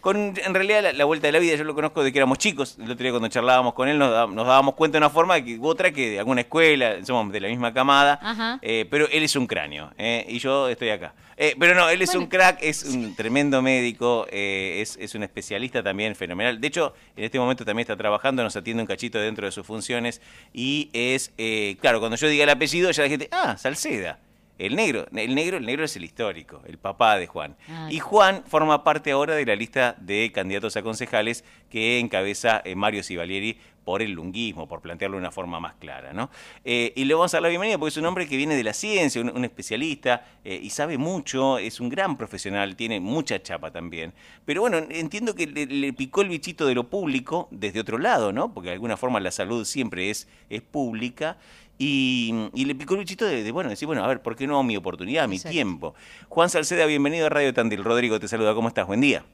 con, con en realidad la, vuelta de la vida, yo lo conozco de que éramos chicos, el otro día cuando charlábamos con él nos, dábamos cuenta de una forma que otra que de alguna escuela, somos de la misma camada, eh, pero él es un cráneo eh, y yo estoy acá. Eh, pero no, él es un crack, es un tremendo médico, es, es, un especialista también fenomenal. De hecho, en este momento también está trabajando, nos atiende un cachito dentro de sus funciones y es, claro, cuando yo diga el apellido, ya la gente, ah, Salceda. El negro, el negro, el negro es el histórico, el papá de Juan. Ah, y Juan forma parte ahora de la lista de candidatos a concejales que encabeza eh, Mario Sivalieri por el lunguismo, por plantearlo de una forma más clara. ¿no? Eh, y le vamos a dar la bienvenida porque es un hombre que viene de la ciencia, un, especialista eh, y sabe mucho, es un gran profesional, tiene mucha chapa también. Pero bueno, entiendo que le, picó el bichito de lo público desde otro lado, ¿no? porque de alguna forma la salud siempre es, es pública y, le picó el bichito de, bueno, decir, bueno, a ver, ¿por qué no mi oportunidad, mi tiempo? Juan Salceda, bienvenido a Radio Tandil. Rodrigo te saluda, ¿cómo estás? Buen día.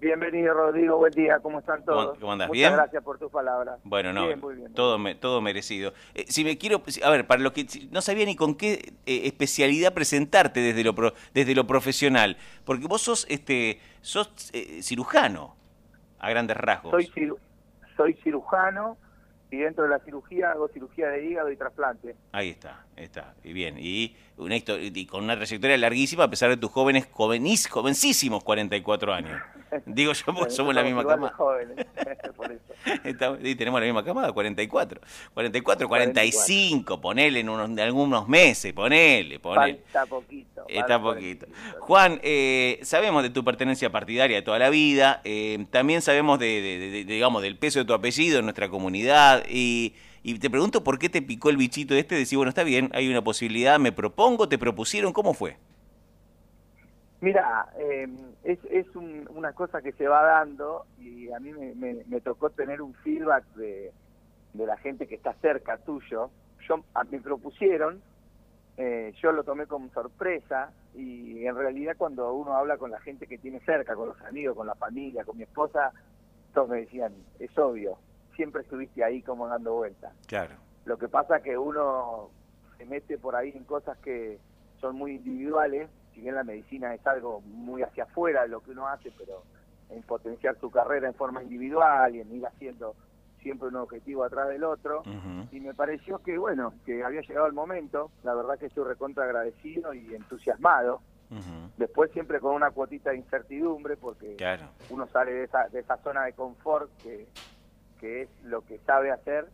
Bienvenido, Rodrigo. Buen día. ¿Cómo están todos? ¿Cómo, andas? Muchas gracias por tus palabras. Bueno, no, todo, todo merecido. Eh, si me quiero, a ver, para los que no sabía ni con qué eh, especialidad presentarte desde lo desde lo profesional, porque vos sos este sos eh, cirujano a grandes rasgos. Soy soy cirujano y dentro de la cirugía hago cirugía de hígado y trasplante. Ahí está, está, y bien, y, con una trayectoria larguísima a pesar de tus jóvenes, jovenís, jovencísimos 44 años. Digo yo, porque somos la misma camada. jóvenes, por eso. y tenemos la misma camada, 44. 44, 45, ponele en, unos, algunos meses, ponele, ponele. Está poquito. Está poquito. Juan, eh, sabemos de tu pertenencia partidaria de toda la vida, eh, también sabemos de, digamos, del peso de tu apellido en nuestra comunidad y... Y te pregunto por qué te picó el bichito este de decir, bueno, está bien, hay una posibilidad, me propongo, te propusieron, ¿cómo fue? Mira, em, es, es una cosa que se va dando y a mí me, tocó tener un feedback de, la gente que está cerca tuyo. Yo Me propusieron, eh, yo lo tomé como sorpresa y en realidad cuando uno habla con la gente que tiene cerca, con los amigos, con la familia, con mi esposa, todos me decían, es obvio, siempre estuviste ahí como dando vueltas. Claro. Lo que pasa es que uno se mete por ahí en cosas que son muy individuales, si bien la medicina es algo muy hacia afuera de lo que uno hace, pero en potenciar su carrera en forma individual y en ir haciendo siempre un objetivo atrás del otro. Y me pareció que, bueno, que había llegado el momento. La verdad que estoy recontra agradecido y entusiasmado. Después siempre con una cuotita de incertidumbre porque uno sale de esa, de esa zona de confort que, que es lo que sabe hacer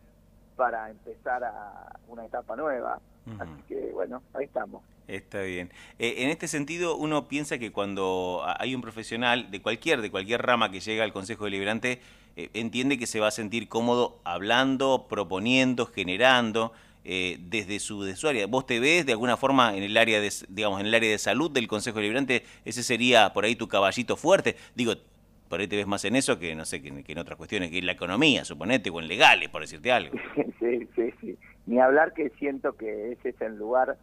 para empezar a una etapa nueva. Así que bueno, ahí estamos. Está bien. Eh, en este sentido, uno piensa que cuando hay un profesional de cualquier, de cualquier rama que llega al Consejo Deliberante, eh, entiende que se va a sentir cómodo hablando, proponiendo, generando, eh, desde su, de su área. ¿Vos te ves de alguna forma en el área de, digamos, en el área de salud del Consejo Deliberante? Ese sería por ahí tu caballito fuerte. Digo, por ahí te ves más en eso que, no sé, que, en otras cuestiones, que en la economía, suponete, o en legales, por decirte algo. Sí, sí, sí. Ni hablar que siento que ese es el lugar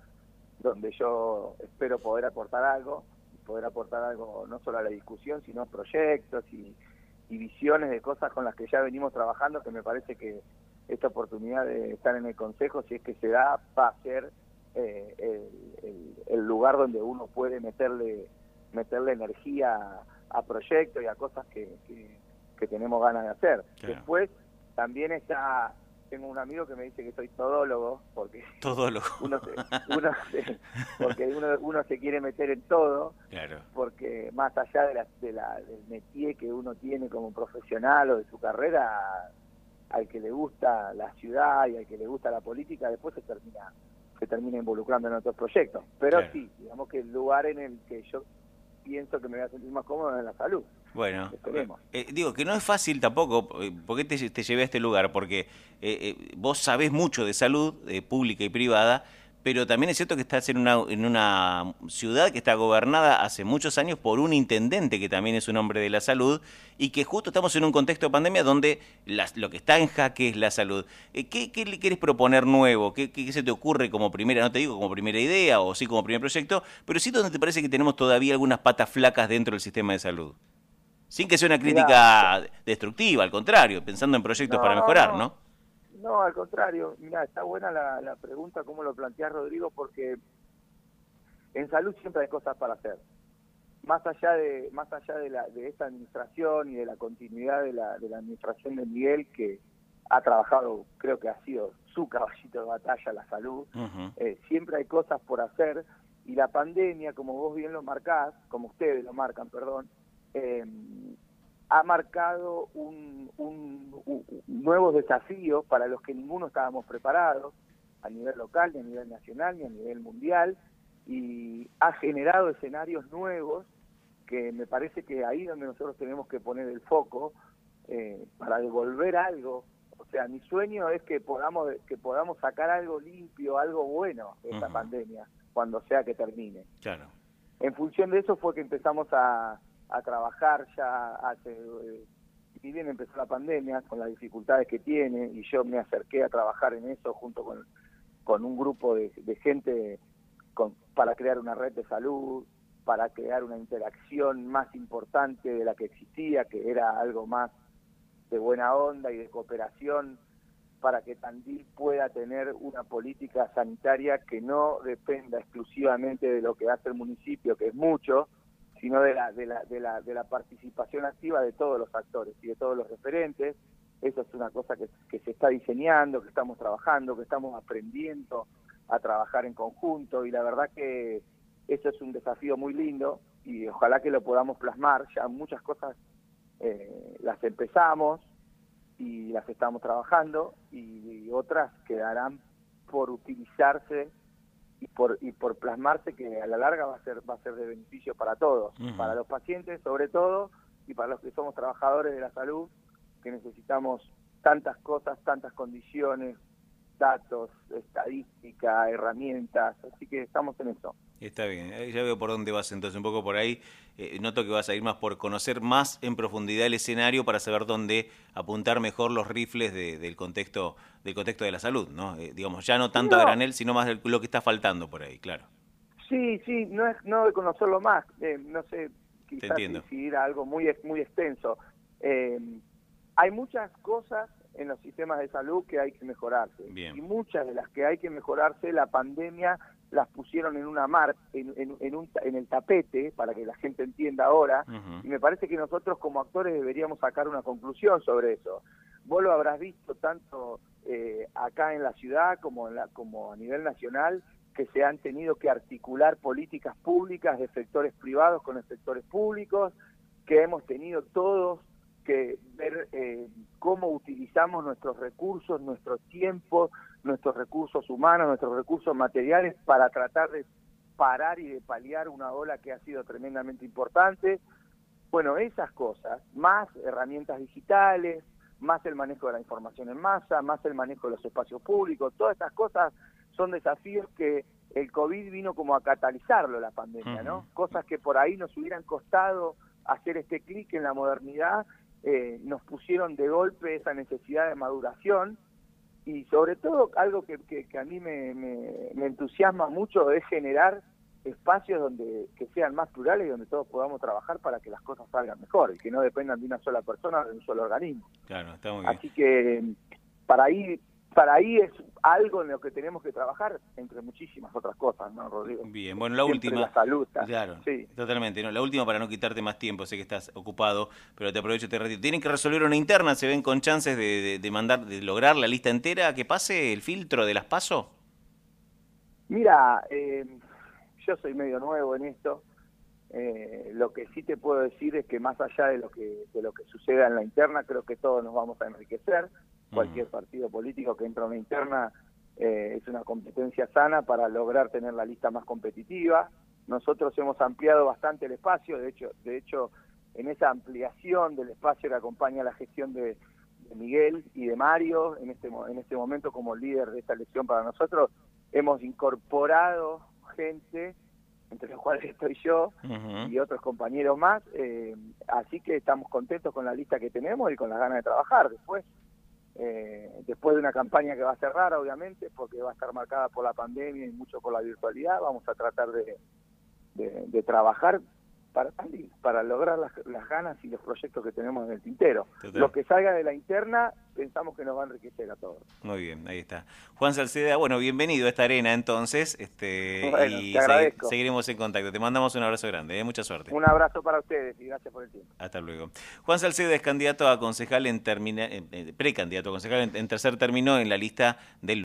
donde yo espero poder aportar algo, poder aportar algo no solo a la discusión, sino proyectos y, visiones de cosas con las que ya venimos trabajando, que me parece que esta oportunidad de estar en el Consejo, si es que se da, va a ser eh, el, lugar donde uno puede meterle, meterle energía a proyectos y a cosas que, que, tenemos ganas de hacer. Después también está tengo un amigo que me dice que soy todólogo, porque todólogo. Uno se, porque uno, se quiere meter en todo, claro. porque más allá de la, de la, del métier que uno tiene como profesional o de su carrera, al que le gusta la ciudad y al que le gusta la política, después se termina se termina involucrando en otros proyectos. Pero sí, digamos que el lugar en el que yo pienso que me voy a sentir más cómodo en la salud. Bueno, eh, digo que no es fácil tampoco, eh, ¿por qué te, te llevé a este lugar? Porque eh, vos sabés mucho de salud pública y privada, pero también es cierto que estás en una, en una ciudad que está gobernada hace muchos años por un intendente que también es un hombre de la salud y que justo estamos en un contexto de pandemia donde lo que está en jaque es la salud. ¿qué, ¿qué, le quieres proponer nuevo? ¿Qué, ¿Qué, se te ocurre como primera, no te digo como primera idea o sí como primer proyecto, pero sí donde te parece que tenemos todavía algunas patas flacas dentro del sistema de salud? Sin que sea una crítica destructiva, al contrario, pensando en proyectos para mejorar, ¿no? ¿No? al contrario. Mira, está buena la, pregunta, cómo lo planteas, Rodrigo, porque en salud siempre hay cosas para hacer. más allá de más allá de, la, de esta administración y de la continuidad de la, de la administración de Miguel que ha trabajado creo que ha sido su caballito de batalla la salud eh, siempre hay cosas por hacer y la pandemia como vos bien lo marcás como ustedes lo marcan perdón eh, ha marcado un, nuevos desafíos para los que ninguno estábamos preparados a nivel local, ni a nivel nacional, ni a nivel mundial, y ha generado escenarios nuevos que me parece que ahí donde nosotros tenemos que poner el foco eh, para devolver algo. O sea, mi sueño es que podamos que podamos sacar algo limpio, algo bueno de esta pandemia cuando sea que termine. Claro. En función de eso fue que empezamos a, a trabajar ya hace, eh, bien empezó la pandemia, con las dificultades que tiene, y yo me acerqué a trabajar en eso junto con, con un grupo de, gente con, para crear una red de salud, para crear una interacción más importante de la que existía, que era algo más de buena onda y de cooperación para que Tandil pueda tener una política sanitaria que no dependa exclusivamente de lo que hace el municipio, que es mucho, sino de la, de la, de la, de la participación activa de todos los actores y de todos los referentes. Eso es una cosa que, que se está diseñando, que estamos trabajando, que estamos aprendiendo a trabajar en conjunto y la verdad que eso es un desafío muy lindo y ojalá que lo podamos plasmar. Ya muchas cosas eh, las empezamos y las estamos trabajando y otras quedarán por utilizarse y por y por plasmarse que a la larga va a ser va a ser de beneficio para todos, para los pacientes sobre todo y para los que somos trabajadores de la salud que necesitamos tantas cosas, tantas condiciones, datos, estadística, herramientas, así que estamos en eso. Está bien, ya veo por dónde vas entonces, un poco por ahí. Eh, noto que vas a ir más por conocer más en profundidad el escenario para saber dónde apuntar mejor los rifles del contexto del contexto de la salud, ¿no? Eh, digamos, ya no tanto a granel, sino más lo que está faltando por ahí, claro. Sí, sí, no es no de conocerlo más, eh, no sé, quizás decidir algo muy muy extenso. hay muchas cosas en los sistemas de salud que hay que mejorarse. Y muchas de las que hay que mejorarse, la pandemia las pusieron en una mar, en, en, un, en el tapete, para que la gente entienda ahora, y me parece que nosotros como actores deberíamos sacar una conclusión sobre eso. Vos lo habrás visto tanto eh, acá en la ciudad como, en la, como a nivel nacional, que se han tenido que articular políticas públicas de sectores privados con los sectores públicos, que hemos tenido todos que ver eh, cómo utilizamos nuestros recursos, nuestro tiempo, nuestros recursos humanos, nuestros recursos materiales para tratar de parar y de paliar una ola que ha sido tremendamente importante. Bueno, esas cosas, más herramientas digitales, más el manejo de la información en masa, más el manejo de los espacios públicos, todas estas cosas son desafíos que el COVID vino como a catalizarlo la pandemia, ¿no? Cosas que por ahí nos hubieran costado hacer este clic en la modernidad eh, nos pusieron de golpe esa necesidad de maduración y sobre todo algo que, que, a mí me, me, entusiasma mucho es generar espacios donde que sean más plurales y donde todos podamos trabajar para que las cosas salgan mejor y que no dependan de una sola persona o de un solo organismo. Claro, está muy bien. Así que para ahí para ahí es algo en lo que tenemos que trabajar, entre muchísimas otras cosas, ¿no, Rodrigo? Bien, bueno, la última. La salud. Claro, sí. totalmente. ¿no? La última para no quitarte más tiempo, sé que estás ocupado, pero te aprovecho y te retiro. Tienen que resolver una interna, se ven con chances de, de, mandar, de lograr la lista entera, que pase el filtro de las PASO. Mira, eh, yo soy medio nuevo en esto. Eh, lo que sí te puedo decir es que más allá de lo que de lo que suceda en la interna, creo que todos nos vamos a enriquecer cualquier partido político que entra a una interna eh, es una competencia sana para lograr tener la lista más competitiva. Nosotros hemos ampliado bastante el espacio, de hecho, de hecho en esa ampliación del espacio que acompaña la gestión de, Miguel y de Mario, en este, en este momento como líder de esta elección para nosotros, hemos incorporado gente, entre los cuales estoy yo y otros compañeros más, eh, así que estamos contentos con la lista que tenemos y con las ganas de trabajar después. Eh, después de una campaña que va a ser rara, obviamente, porque va a estar marcada por la pandemia y mucho por la virtualidad, vamos a tratar de, de, trabajar para para lograr las, las, ganas y los proyectos que tenemos en el tintero. Lo que salga de la interna pensamos que nos va a enriquecer a todos. Muy bien, ahí está. Juan Salceda, bueno, bienvenido a esta arena entonces, este, y seguiremos en contacto. Te mandamos un abrazo grande, ¿eh? mucha suerte. Un abrazo para ustedes y gracias por el tiempo. Hasta luego. Juan Salceda es candidato a concejal en, termina, eh, precandidato a concejal en tercer término en la lista del